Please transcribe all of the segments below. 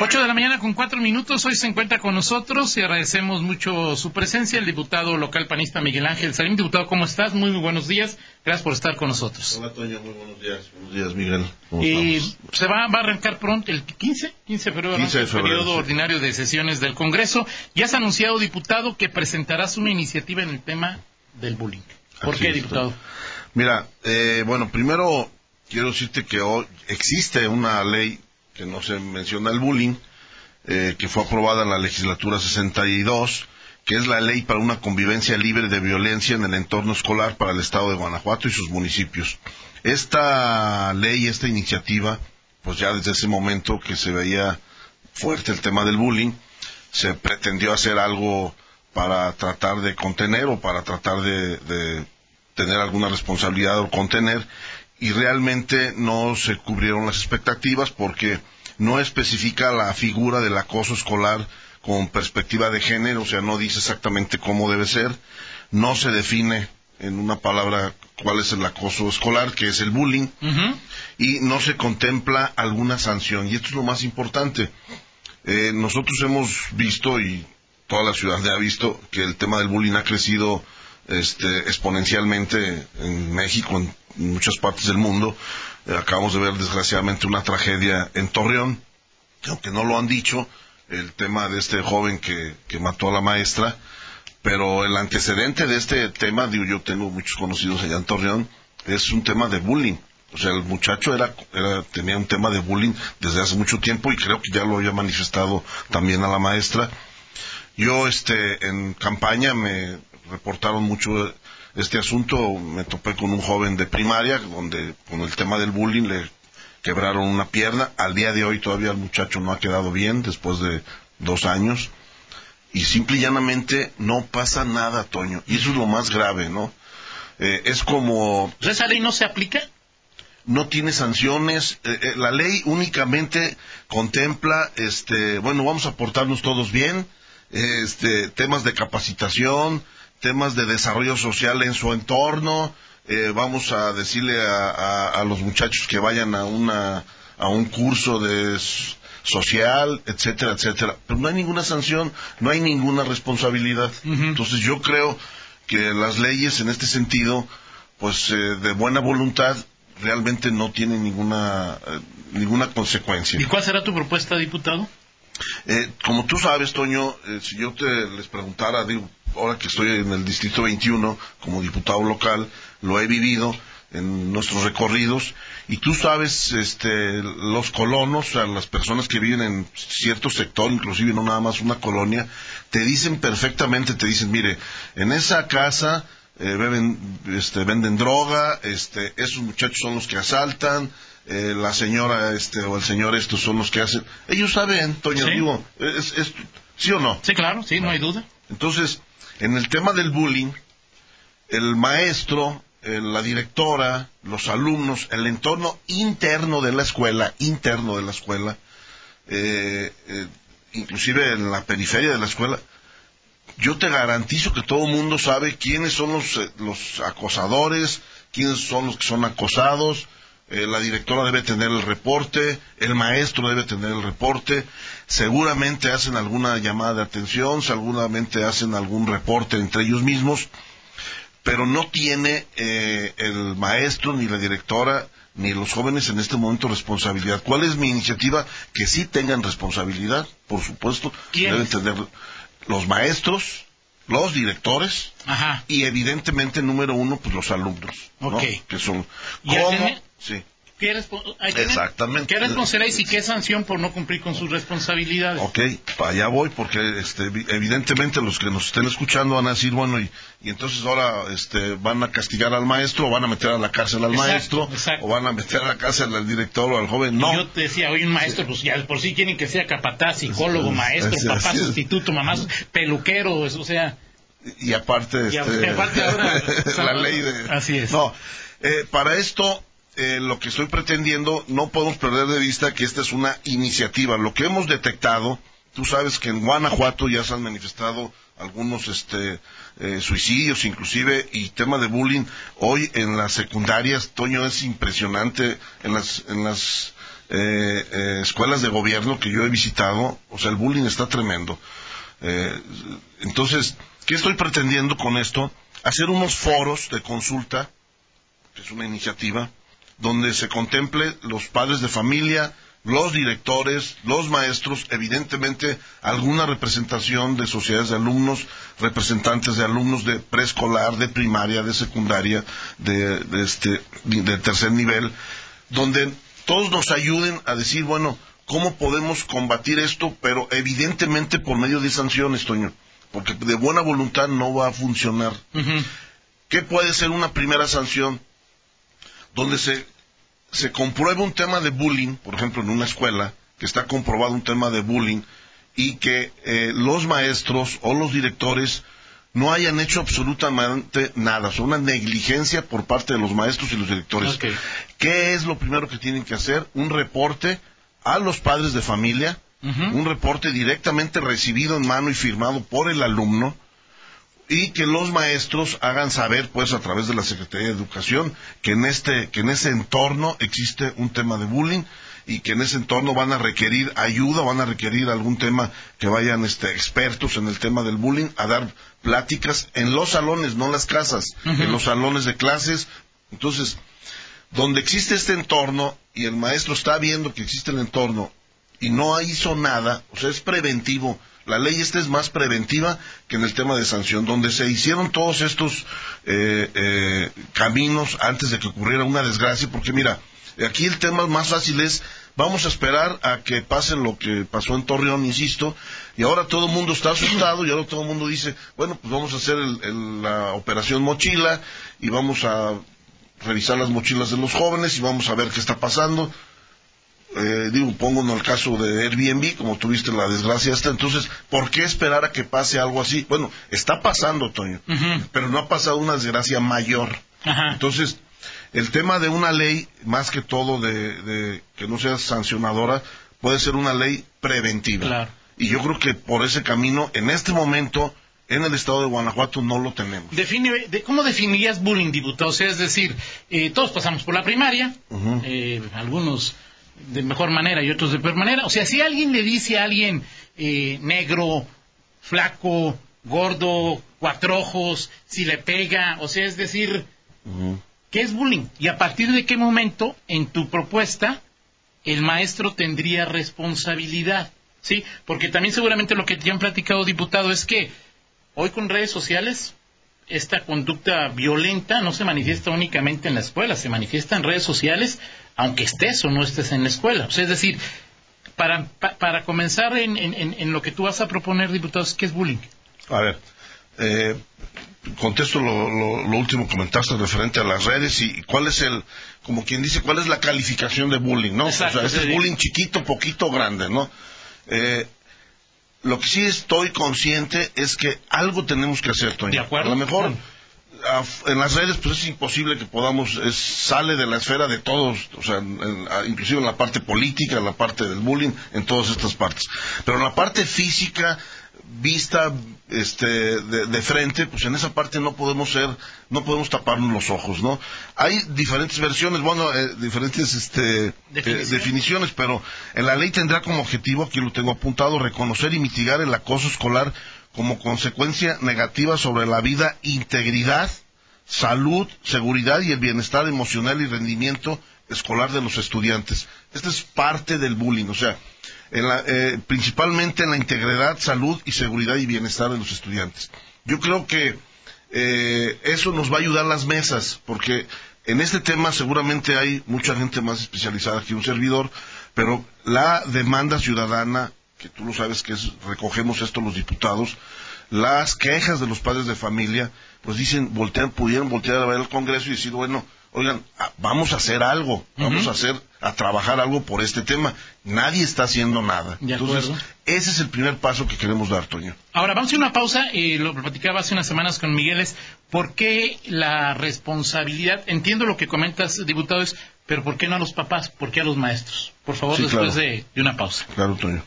8 de la mañana con cuatro minutos. Hoy se encuentra con nosotros y agradecemos mucho su presencia el diputado local panista Miguel Ángel Salim. Diputado, ¿cómo estás? Muy, muy buenos días. Gracias por estar con nosotros. Hola, Toño. Muy buenos días. Buenos días, Miguel. y se va, va, a arrancar pronto el 15, 15 de febrero, 15 de febrero el periodo ordinario de sesiones del Congreso. Ya se ha anunciado, diputado, que presentarás una iniciativa en el tema del bullying. ¿Por qué, diputado? Mira, eh, bueno, primero quiero decirte que hoy existe una ley que no se menciona el bullying, eh, que fue aprobada en la legislatura 62, que es la ley para una convivencia libre de violencia en el entorno escolar para el estado de Guanajuato y sus municipios. Esta ley, esta iniciativa, pues ya desde ese momento que se veía fuerte el tema del bullying, se pretendió hacer algo para tratar de contener o para tratar de, de tener alguna responsabilidad o contener y realmente no se cubrieron las expectativas porque no especifica la figura del acoso escolar con perspectiva de género, o sea, no dice exactamente cómo debe ser, no se define en una palabra cuál es el acoso escolar, que es el bullying, y no se contempla alguna sanción. Y esto es lo más importante. Eh, nosotros hemos visto, y toda la ciudad ha visto, que el tema del bullying ha crecido este, exponencialmente en México, en muchas partes del mundo. Eh, acabamos de ver desgraciadamente una tragedia en Torreón, aunque no lo han dicho, el tema de este joven que, que mató a la maestra, pero el antecedente de este tema, digo, yo tengo muchos conocidos allá en Torreón, es un tema de bullying. O sea, el muchacho era, era, tenía un tema de bullying desde hace mucho tiempo y creo que ya lo había manifestado también a la maestra. Yo, este, en campaña me reportaron mucho este asunto. Me topé con un joven de primaria, donde con el tema del bullying le quebraron una pierna. Al día de hoy todavía el muchacho no ha quedado bien, después de dos años. Y simple y llanamente no pasa nada, Toño. Y eso es lo más grave, ¿no? Eh, es como... ¿Esa ley no se aplica? no tiene sanciones. Eh, eh, la ley únicamente contempla, este, bueno, vamos a portarnos todos bien, este, temas de capacitación, temas de desarrollo social en su entorno. Eh, vamos a decirle a, los muchachos que vayan a una a un curso de social, etcétera, etcétera. Pero no hay ninguna sanción, no hay ninguna responsabilidad. Entonces yo creo que las leyes en este sentido, pues eh, de buena voluntad, realmente no tienen ninguna eh, ninguna consecuencia. ¿Y cuál será tu propuesta, diputado? como tú sabes, Toño, si yo te les preguntara, digo, ahora que estoy en el Distrito 21 como diputado local, lo he vivido en nuestros recorridos y tú sabes este los colonos, o sea, las personas que viven en cierto sector, inclusive no nada más una colonia, te dicen perfectamente, te dicen, mire, en esa casa eh, beben, este, venden droga, este, esos muchachos son los que asaltan, eh, la señora este o el señor estos son los que hacen. Ellos saben, Toño, digo, es, ¿sí o no? Sí, claro, sí, no hay duda. Entonces, en el tema del bullying, el maestro, la directora, los alumnos, el entorno interno de la escuela, interno de la escuela, eh, eh, inclusive en la periferia de la escuela, yo te garantizo que todo el mundo sabe quiénes son los, eh, los acosadores, quiénes son los que son acosados, eh, la directora debe tener el reporte, el maestro debe tener el reporte, seguramente hacen alguna llamada de atención, seguramente hacen algún reporte entre ellos mismos, pero no tiene eh, el maestro ni la directora ni los jóvenes en este momento responsabilidad. ¿Cuál es mi iniciativa? Que sí tengan responsabilidad, por supuesto. Deben tener los maestros, los directores y evidentemente número uno pues los alumnos que son ¿cómo? sí ¿Qué, Exactamente. ¿Qué responsabilidad y qué sanción por no cumplir con sus responsabilidades? Ok, para allá voy, porque este, evidentemente los que nos estén escuchando van a decir, bueno, y, entonces ahora este, van a castigar al maestro, o van a meter a la cárcel al maestro, o van a meter a la cárcel al director o al joven. No. Yo te decía, hoy un maestro, pues ya por sí quieren que sea capataz, psicólogo, maestro, papá sustituto, mamá peluquero, o sea. Y aparte, este, aparte ahora, la ley de... Así es. No, eh, para esto eh, lo que estoy pretendiendo, no podemos perder de vista que esta es una iniciativa. Lo que hemos detectado, tú sabes que en Guanajuato ya se han manifestado algunos este eh, suicidios inclusive y tema de bullying hoy en las secundarias Toño es impresionante en las en las eh, eh, escuelas de gobierno que yo he visitado. O sea el bullying está tremendo. Entonces qué estoy pretendiendo con esto hacer unos foros de consulta que es una iniciativa donde se contemple los padres de familia los directores, los maestros, evidentemente alguna representación de sociedades de alumnos, representantes de alumnos de preescolar, de primaria, de secundaria, de, este, de tercer nivel, donde todos nos ayuden a decir, bueno, ¿cómo podemos combatir esto? Pero evidentemente por medio de sanciones, Toño, porque de buena voluntad no va a funcionar. ¿Qué puede ser una primera sanción? Donde se se comprueba un tema de bullying, por ejemplo, en una escuela, que está comprobado un tema de bullying, y que eh, los maestros o los directores no hayan hecho absolutamente nada, o sea, una negligencia por parte de los maestros y los directores. ¿Qué es lo primero que tienen que hacer? Un reporte a los padres de familia, un reporte directamente recibido en mano y firmado por el alumno, y que los maestros hagan saber pues a través de la Secretaría de Educación que en este que en ese entorno existe un tema de bullying y que en ese entorno van a requerir ayuda, van a requerir algún tema que vayan este, expertos en el tema del bullying a dar pláticas en los salones, no en las casas, en los salones de clases. Entonces, donde existe este entorno y el maestro está viendo que existe el entorno y no hizo nada, o sea, es preventivo la ley esta es más preventiva que en el tema de sanción, donde se hicieron todos estos eh, eh, caminos antes de que ocurriera una desgracia, porque mira, aquí el tema más fácil es, vamos a esperar a que pase lo que pasó en Torreón, insisto, y ahora todo el mundo está asustado y ahora todo el mundo dice, bueno, pues vamos a hacer la operación mochila y vamos a revisar las mochilas de los jóvenes y vamos a ver qué está pasando eh, digo, pongo en el caso de Airbnb, como tuviste la desgracia esta, entonces, ¿por qué esperar a que pase algo así? Bueno, está pasando, Toño, pero no ha pasado una desgracia mayor. Entonces, el tema de una ley, más que todo de, que no sea sancionadora, puede ser una ley preventiva. Y yo creo que por ese camino, en este momento, en el estado de Guanajuato no lo tenemos. Define, ¿Cómo definirías bullying, diputado? O sea, es decir, eh, todos pasamos por la primaria, eh, algunos de mejor manera y otros de peor manera. O sea, si alguien le dice a alguien eh, negro, flaco, gordo, cuatro ojos, si le pega, o sea, es decir, ¿qué es bullying? Y a partir de qué momento en tu propuesta el maestro tendría responsabilidad, ¿sí? Porque también seguramente lo que te han platicado, diputado, es que hoy con redes sociales esta conducta violenta no se manifiesta únicamente en la escuela, se manifiesta en redes sociales, aunque estés o no estés en la escuela. es decir, para, para comenzar en, en, lo que tú vas a proponer, diputados, ¿qué es bullying? A ver, eh, contesto lo, lo, último que comentaste referente a las redes y cuál es el, como quien dice, cuál es la calificación de bullying, ¿no? o sea, ¿es bullying chiquito, poquito, grande, ¿no? Eh, lo que sí estoy consciente es que algo tenemos que hacer, Toño. A lo mejor en las redes pues es imposible que podamos, sale de la esfera de todos, o sea, inclusive en la parte política, en la parte del bullying, en todas estas partes. Pero en la parte física, vista este, de, frente, pues en esa parte no podemos ser, no podemos taparnos los ojos, ¿no? Hay diferentes versiones, bueno, eh, diferentes este, eh, definiciones, pero en la ley tendrá como objetivo, aquí lo tengo apuntado, reconocer y mitigar el acoso escolar como consecuencia negativa sobre la vida, integridad, salud, seguridad y el bienestar emocional y rendimiento escolar de los estudiantes. Esta es parte del bullying, o sea, eh, principalmente en la integridad, salud y seguridad y bienestar de los estudiantes. Yo creo que eh, eso nos va a ayudar las mesas, porque en este tema seguramente hay mucha gente más especializada que un servidor, pero la demanda ciudadana, que tú lo sabes que es, recogemos esto los diputados, las quejas de los padres de familia, pues dicen, voltean, pudieron voltear a ver el Congreso y decir, bueno, oigan, vamos a hacer algo, vamos a hacer, a trabajar algo por este tema. Nadie está haciendo nada. Entonces, ese es el primer paso que queremos dar, Toño. Ahora, vamos a una pausa, y lo platicaba hace unas semanas con Miguel, es ¿por qué la responsabilidad, entiendo lo que comentas, diputados, pero ¿por qué no a los papás? ¿Por qué a los maestros? Por favor, después de, de una pausa. Claro, Toño.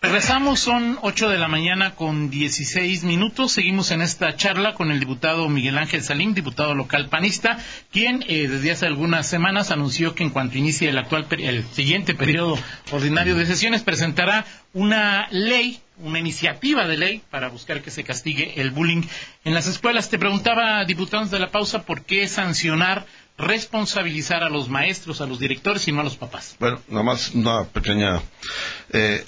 Regresamos, son 8 de la mañana con 16 minutos. Seguimos en esta charla con el diputado Miguel Ángel Salín, diputado local panista, quien eh, desde hace algunas semanas anunció que en cuanto inicie el actual el siguiente periodo ordinario de sesiones presentará una ley, una iniciativa de ley para buscar que se castigue el bullying en las escuelas. Te preguntaba, diputados de la pausa, ¿por qué sancionar responsabilizar a los maestros, a los directores y no a los papás. Bueno, nada más una pequeña eh,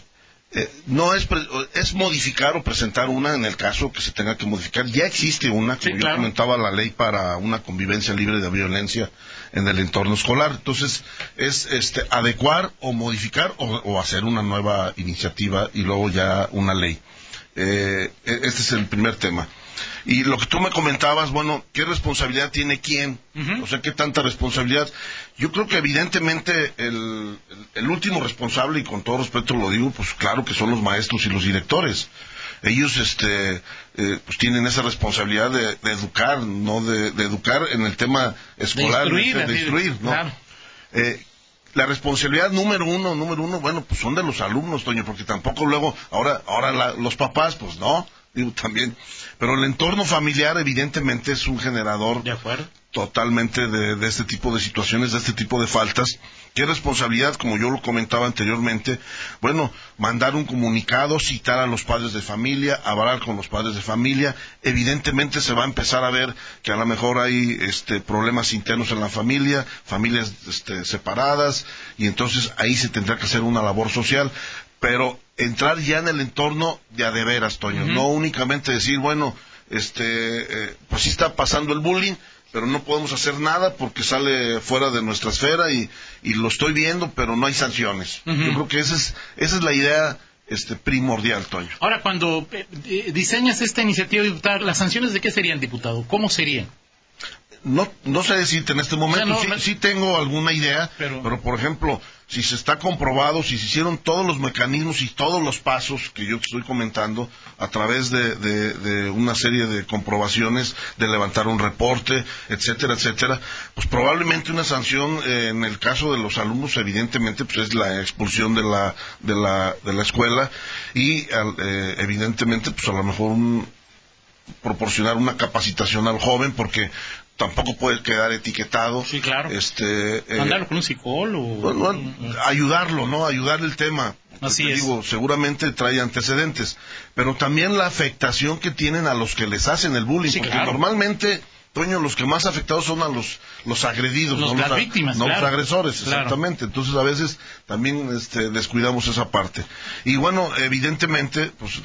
eh, no es, es modificar o presentar una en el caso que se tenga que modificar. Ya existe una, como yo comentaba, la ley para una convivencia libre de violencia en el entorno escolar. Entonces, es este, adecuar o modificar o, hacer una nueva iniciativa y luego ya una ley. Eh, e, este es el primer tema. Y lo que tú me comentabas, bueno, ¿qué responsabilidad tiene quién? O sea, ¿qué tanta responsabilidad? Yo creo que evidentemente el, último responsable, y con todo respeto lo digo, pues claro que son los maestros y los directores. Ellos este, eh, pues tienen esa responsabilidad de, educar, no de, educar en el tema escolar, de instruir, ¿no? Eh, la responsabilidad número uno, número uno, bueno, pues son de los alumnos, Toño, porque tampoco luego, ahora, ahora los papás, pues no, digo también, pero el entorno familiar evidentemente es un generador totalmente de, este tipo de situaciones, de este tipo de faltas. ¿Qué responsabilidad, como yo lo comentaba anteriormente? Bueno, mandar un comunicado, citar a los padres de familia, hablar con los padres de familia. Evidentemente se va a empezar a ver que a lo mejor hay este, problemas internos en la familia, familias este, separadas, y entonces ahí se tendrá que hacer una labor social pero entrar ya en el entorno de a de veras, Toño, no únicamente decir, bueno, este, eh, pues sí está pasando el bullying, pero no podemos hacer nada porque sale fuera de nuestra esfera y, y lo estoy viendo, pero no hay sanciones. Yo creo que esa es, esa es la idea este, primordial, Toño. Ahora, cuando eh, eh, diseñas esta iniciativa diputada, ¿las sanciones de qué serían, diputado? ¿Cómo serían? No, no sé decirte en este momento, sí, sí, tengo alguna idea, pero por ejemplo, si se está comprobado, si se hicieron todos los mecanismos y todos los pasos que yo estoy comentando a través de, una serie de comprobaciones, de levantar un reporte, etcétera, etcétera, pues probablemente una sanción eh, en el caso de los alumnos, evidentemente, pues es la expulsión de la, de la, de la escuela y eh, evidentemente, pues a lo mejor proporcionar una capacitación al joven porque tampoco puede quedar etiquetado. Sí, claro. Este, eh, con un psicólogo. ayudarlo, ¿no? Ayudar el tema. Así es. digo, seguramente trae antecedentes, pero también la afectación que tienen a los que les hacen el bullying, porque normalmente Toño, los que más afectados son a los, los agredidos, no, las víctimas, no los agresores, exactamente. Entonces a veces también este, descuidamos esa parte. Y bueno, evidentemente, pues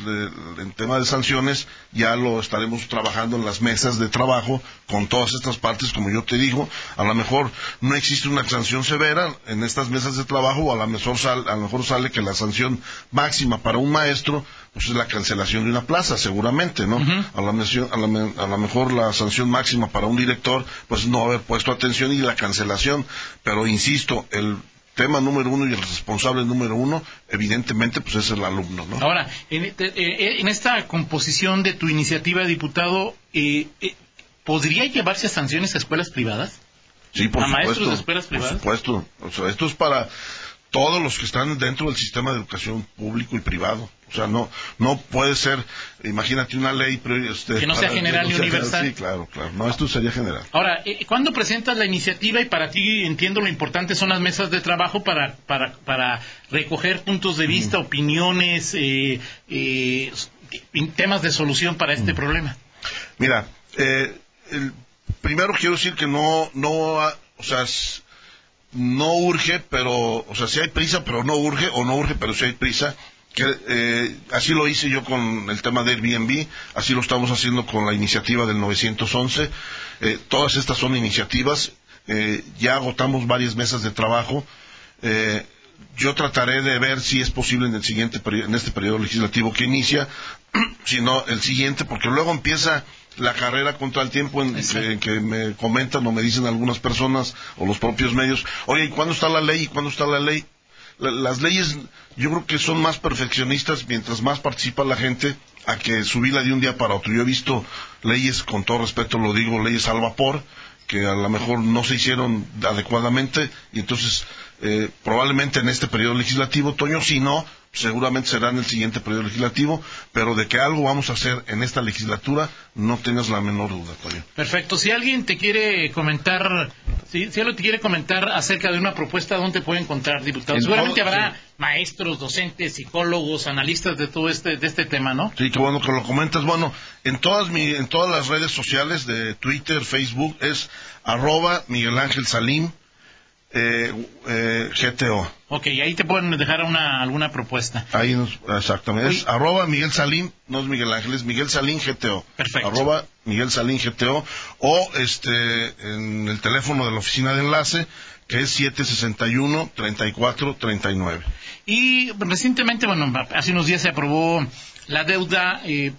en tema de sanciones ya lo estaremos trabajando en las mesas de trabajo con todas estas partes, como yo te digo. A lo mejor no existe una sanción severa en estas mesas de trabajo, o a lo mejor, a lo mejor sale que la sanción máxima para un maestro pues es la cancelación de una plaza, seguramente, ¿no? a, la, a, lo mejor la sanción máxima para un director, pues no haber puesto atención y la cancelación. Pero insisto, el tema número uno y el responsable número uno, evidentemente, pues es el alumno, ¿no? Ahora, en, este, eh, en esta composición de tu iniciativa, diputado, eh, eh, ¿podría llevarse a sanciones a escuelas privadas? Sí, por ¿A maestros de escuelas privadas? Por supuesto. O sea, esto es para todos los que están dentro del sistema de educación público y privado. O sea, no no puede ser, imagínate una ley... Este, que no sea general ni universal. Sí, claro, claro. No, esto sería general. Ahora, eh, ¿cuándo presentas la iniciativa y para ti entiendo lo importante son las mesas de trabajo para, para, para recoger puntos de vista, opiniones, eh, eh, temas de solución para este problema? Mira, primero quiero decir que no, no, o sea, no urge, pero, o sea, si hay prisa, pero no urge, o no urge, pero si hay prisa. Que, eh, así lo hice yo con el tema del Airbnb, así lo estamos haciendo con la iniciativa del 911. Eh, todas estas son iniciativas, eh, ya agotamos varias mesas de trabajo. yo trataré de ver si es posible en el siguiente en este periodo legislativo que inicia, si no el siguiente, porque luego empieza la carrera contra el tiempo en, que, me comentan o me dicen algunas personas o los propios medios, oye, ¿y cuándo está la ley? ¿Y cuándo está la ley? las leyes yo creo que son más perfeccionistas mientras más participa la gente a que subirla de un día para otro. Yo he visto leyes, con todo respeto lo digo, leyes al vapor, que a lo mejor no se hicieron adecuadamente y entonces eh, probablemente en este periodo legislativo, Toño, si no, seguramente será en el siguiente periodo legislativo, pero de que algo vamos a hacer en esta legislatura, no tengas la menor duda, Toño. Perfecto. Si alguien te quiere comentar, si, alguien te quiere comentar acerca de una propuesta, ¿dónde puede encontrar, diputado? Seguramente habrá maestros, docentes, psicólogos, analistas de todo este, de este tema, ¿no? Sí, qué bueno que lo comentas. Bueno, en todas, mi, en todas las redes sociales de Twitter, Facebook, es arroba Miguel Ángel Salim, eh, eh, GTO. Ok, ahí te pueden dejar una, alguna propuesta. Ahí nos, exactamente. Es arroba Miguel Salín, no es Miguel Ángel, es Miguel Salín GTO. Perfecto. Arroba Miguel Salín GTO. O este, en el teléfono de la oficina de enlace, que es 761-3439. Y recientemente, bueno, hace unos días se aprobó la deuda, eh,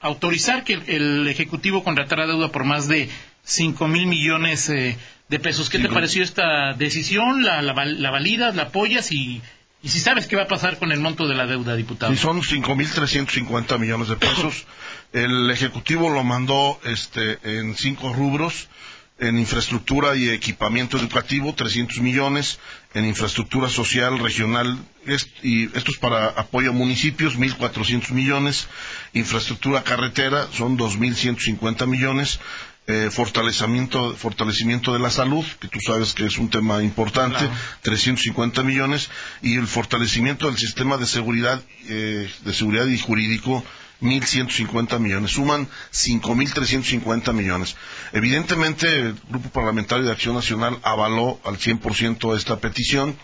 autorizar que el, Ejecutivo contratara deuda por más de 5 mil millones eh, de pesos. ¿Qué te pareció esta decisión? ¿La, la, validas, la apoyas y, y si sabes qué va a pasar con el monto de la deuda, diputado? Sí, son 5.350 millones de pesos. El Ejecutivo lo mandó este, en cinco rubros. En infraestructura y equipamiento educativo, 300 millones. En infraestructura social, regional, y esto es para apoyo a municipios, 1.400 millones. Infraestructura carretera, son 2.150 millones eh, fortalecimiento, fortalecimiento de la salud, que tú sabes que es un tema importante, 350 millones, y el fortalecimiento del sistema de seguridad, eh, de seguridad y jurídico, 1.150 millones. Suman 5.350 millones. Evidentemente, el Grupo Parlamentario de Acción Nacional avaló al 100% esta petición.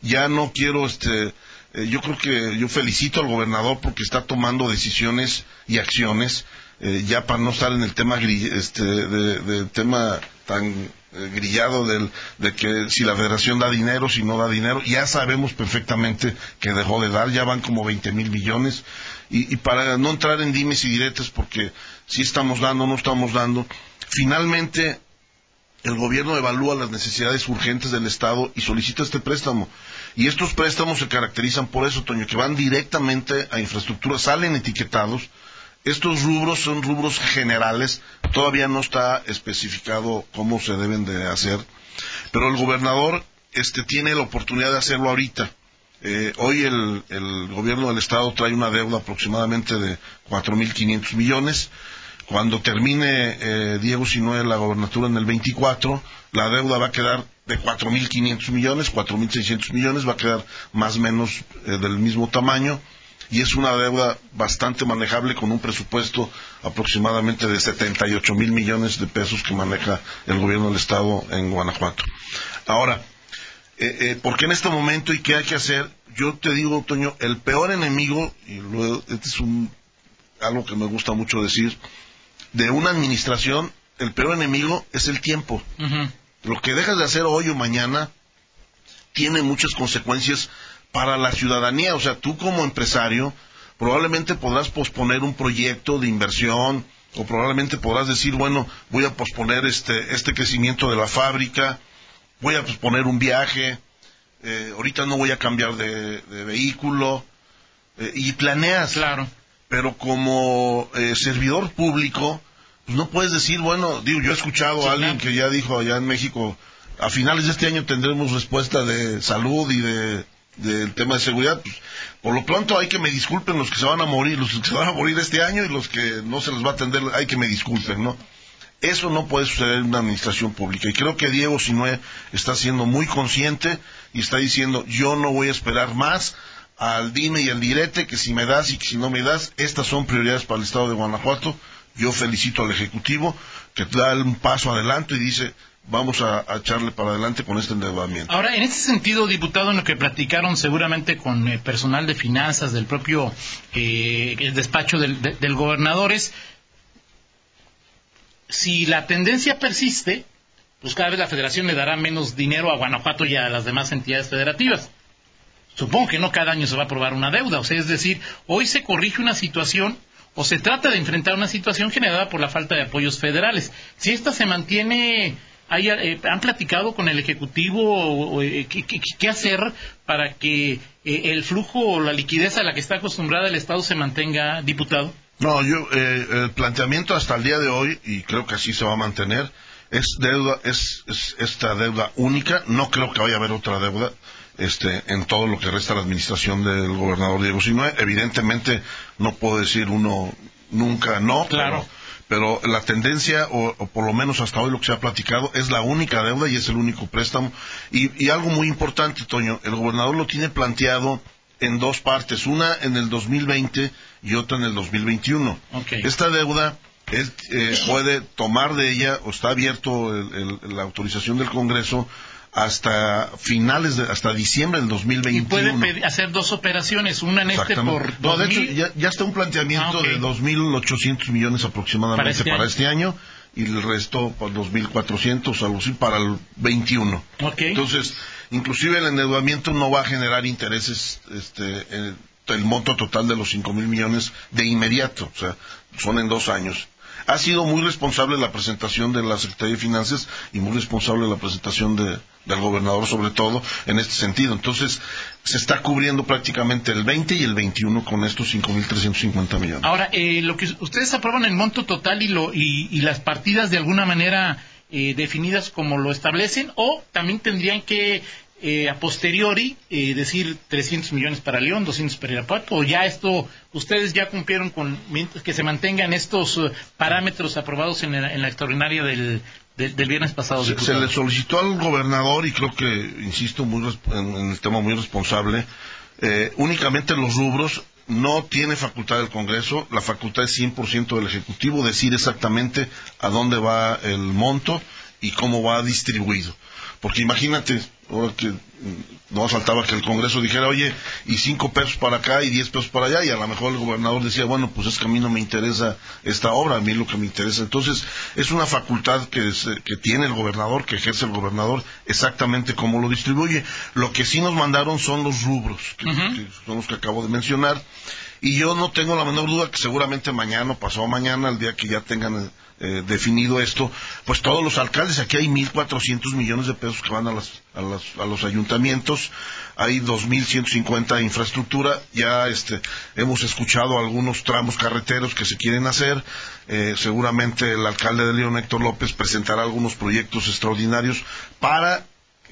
Ya no quiero, este, eh, yo creo que yo felicito al gobernador porque está tomando decisiones y acciones eh, ya para no estar en el tema este, de, tema tan eh, grillado del, de que si la federación da dinero, si no da dinero, ya sabemos perfectamente que dejó de dar, ya van como 20 mil millones, y, para no entrar en dimes y diretes, porque si estamos dando, no estamos dando, finalmente el gobierno evalúa las necesidades urgentes del Estado y solicita este préstamo. Y estos préstamos se caracterizan por eso, Toño, que van directamente a infraestructura, salen etiquetados, estos rubros son rubros generales, todavía no está especificado cómo se deben de hacer, pero el gobernador este, tiene la oportunidad de hacerlo ahorita. Eh, hoy el, gobierno del estado trae una deuda aproximadamente de 4.500 millones. Cuando termine eh, Diego Sinue la gobernatura en el 24, la deuda va a quedar de 4.500 millones, 4.600 millones, va a quedar más o menos eh, del mismo tamaño y es una deuda bastante manejable con un presupuesto aproximadamente de 78 mil millones de pesos que maneja el gobierno del Estado en Guanajuato. Ahora, eh, eh, ¿por qué en este momento y qué hay que hacer? Yo te digo, Toño, el peor enemigo, y luego, este es un, algo que me gusta mucho decir, de una administración, el peor enemigo es el tiempo. Lo que dejas de hacer hoy o mañana tiene muchas consecuencias para la ciudadanía. O sea, tú como empresario probablemente podrás posponer un proyecto de inversión o probablemente podrás decir, bueno, voy a posponer este, este crecimiento de la fábrica, voy a posponer un viaje, eh, ahorita no voy a cambiar de, vehículo eh, y planeas. Claro. Pero como eh, servidor público, pues no puedes decir, bueno, digo, yo he escuchado a alguien que ya dijo allá en México, a finales de este año tendremos respuesta de salud y de del tema de seguridad, pues, por lo pronto hay que me disculpen los que se van a morir, los que se van a morir este año y los que no se les va a atender, hay que me disculpen, ¿no? Eso no puede suceder en una administración pública. Y creo que Diego Sinue está siendo muy consciente y está diciendo, yo no voy a esperar más al dime y al direte, que si me das y que si no me das, estas son prioridades para el Estado de Guanajuato. Yo felicito al Ejecutivo que da un paso adelante y dice, vamos a, echarle para adelante con este endeudamiento. Ahora, en ese sentido, diputado, en lo que platicaron seguramente con el personal de finanzas del propio eh, despacho del, del gobernador es, si la tendencia persiste, pues cada vez la federación le dará menos dinero a Guanajuato y a las demás entidades federativas. Supongo que no cada año se va a aprobar una deuda, o sea, es decir, hoy se corrige una situación o se trata de enfrentar una situación generada por la falta de apoyos federales. Si esta se mantiene eh, ¿Han platicado con el Ejecutivo eh, qué, hacer para que eh, el flujo o la liquidez a la que está acostumbrada el Estado se mantenga, diputado? No, yo, el planteamiento hasta el día de hoy, y creo que así se va a mantener, es deuda, es, esta deuda única, no creo que vaya a haber otra deuda. este, en todo lo que resta la administración del gobernador Diego Sinue. Evidentemente, no puedo decir uno nunca no, Claro. pero, pero la tendencia, o, o por lo menos hasta hoy lo que se ha platicado, es la única deuda y es el único préstamo. Y, y algo muy importante, Toño, el gobernador lo tiene planteado en dos partes, una en el 2020 y otra en el 2021. Ok. Esta deuda eh, puede tomar de ella, o está abierto el- el- la autorización del Congreso hasta finales, de, hasta diciembre del Y 2021. puede pedir- hacer dos operaciones, una en este por No, de 2000. hecho, ya, ya está un planteamiento Ah, ok. de 2.800 millones aproximadamente Para este para este año y el resto por 2.400, algo así, para el 21. Ok. Entonces, inclusive el endeudamiento no va a generar intereses, este, eh, el monto total de los 5.000 millones de inmediato, o sea, son en dos años. Ha sido muy responsable la presentación de la Secretaría de Finanzas y muy responsable la presentación de- del gobernador, sobre todo en este sentido. Entonces, se está cubriendo prácticamente el 20 y el 21 con estos 5.350 millones. Ahora, eh, lo que ustedes aprueban el monto total y, lo, y, y las partidas de alguna manera eh, definidas como lo establecen, o también tendrían que eh, a posteriori eh, decir 300 millones para León, 200 para Irapuato, o ya esto, ustedes ya cumplieron con que se mantengan estos eh, parámetros aprobados en la, en la extraordinaria del, del, del viernes pasado. Se, le solicitó al gobernador, y creo que, insisto, muy en, en el tema muy responsable, eh, únicamente los rubros no tiene facultad del Congreso, la facultad es 100% del Ejecutivo, decir exactamente a dónde va el monto y cómo va distribuido. Porque imagínate, ahora que no faltaba que el Congreso dijera, oye, y cinco pesos para acá y diez pesos para allá, y a lo mejor el gobernador decía, bueno, pues es que a mí no me interesa esta obra, a mí lo que me interesa. Entonces, es una facultad que, se- que tiene el gobernador, que ejerce el gobernador, exactamente cómo lo distribuye. Lo que sí nos mandaron son los rubros, que son los que acabo de mencionar. Y yo no tengo la menor duda que seguramente mañana o pasado mañana, el día que ya tengan eh, definido esto, pues todos los alcaldes, aquí hay 1.400 millones de pesos que van a, las, a, las- a los ayuntamientos, hay 2.150 de infraestructura, ya este, hemos escuchado algunos tramos carreteros que se quieren hacer, eh, seguramente el alcalde de León, Héctor López, presentará algunos proyectos extraordinarios para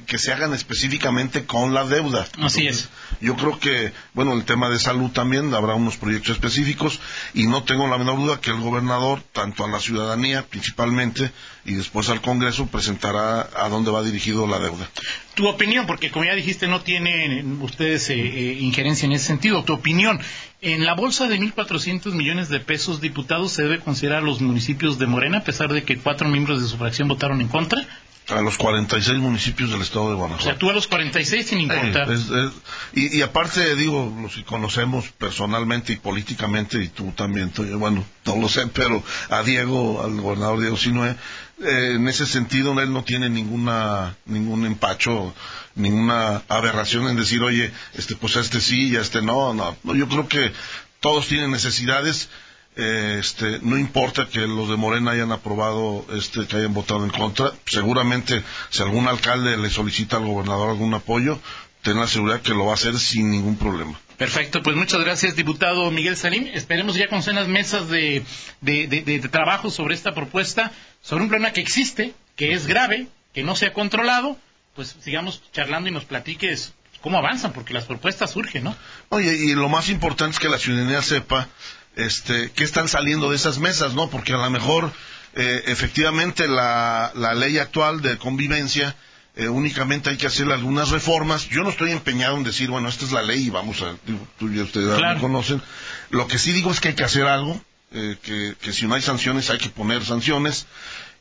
que se hagan específicamente con la deuda. Así es. Yo creo que, bueno, el tema de salud también habrá unos proyectos específicos y no tengo la menor duda que el gobernador, tanto a la ciudadanía principalmente y después al Congreso, presentará a dónde va dirigido la deuda. Tu opinión, porque como ya dijiste, no tienen ustedes eh, eh, injerencia en ese sentido. Tu opinión, en la bolsa de 1.400 millones de pesos, diputados, ¿se debe considerar a los municipios de Morena, a pesar de que cuatro miembros de su fracción votaron en contra? A los 46 municipios del estado de O Guanajuato. sea, tú a los 46 sin Eh, importar. es- es- y, y aparte, digo, los que conocemos personalmente y políticamente, y tú también, bueno, no lo sé, pero a Diego, al gobernador Diego Sinue, eh, en ese sentido, él no tiene ninguna, ningún empacho, ninguna aberración en decir, oye, este, pues a este sí y a este no. No, Yo creo que todos tienen necesidades. Eh, este, no importa que los de Morena hayan aprobado, este, que hayan votado en contra, seguramente si algún alcalde le solicita al gobernador algún apoyo, ten la seguridad que lo va a hacer sin ningún problema. Perfecto, pues muchas gracias, diputado Miguel Salim. Esperemos ya con cenas mesas de, de, de- de trabajo sobre esta propuesta, sobre un problema que existe, que es grave, que no se ha controlado, pues sigamos charlando y nos platiques cómo avanzan, porque las propuestas surgen, ¿no? Oye, y lo más importante es que la ciudadanía sepa este, qué están saliendo de esas mesas, ¿no? Porque a lo mejor, eh, efectivamente, la, la ley actual de convivencia, eh, únicamente hay que hacerle algunas reformas. Yo no estoy empeñado en decir, bueno, esta es la ley y vamos a, tú y ustedes Claro. lo conocen. Lo que sí digo es que hay que hacer algo, eh, que, que si no hay sanciones hay que poner sanciones.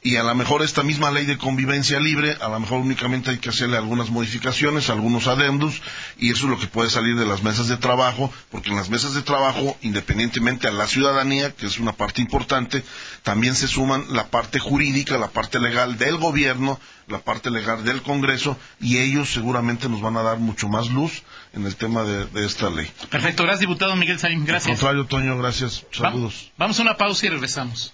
Y a lo mejor esta misma ley de convivencia libre, a lo mejor únicamente hay que hacerle algunas modificaciones, algunos adendos, y eso es lo que puede salir de las mesas de trabajo, porque en las mesas de trabajo, independientemente a la ciudadanía, que es una parte importante, también se suman la parte jurídica, la parte legal del gobierno, la parte legal del Congreso, y ellos seguramente nos van a dar mucho más luz en el tema de, de esta ley. Perfecto, gracias, diputado Miguel Salim. Al Gracias. contrario, Toño, gracias. Va- Saludos. vamos a una pausa y regresamos.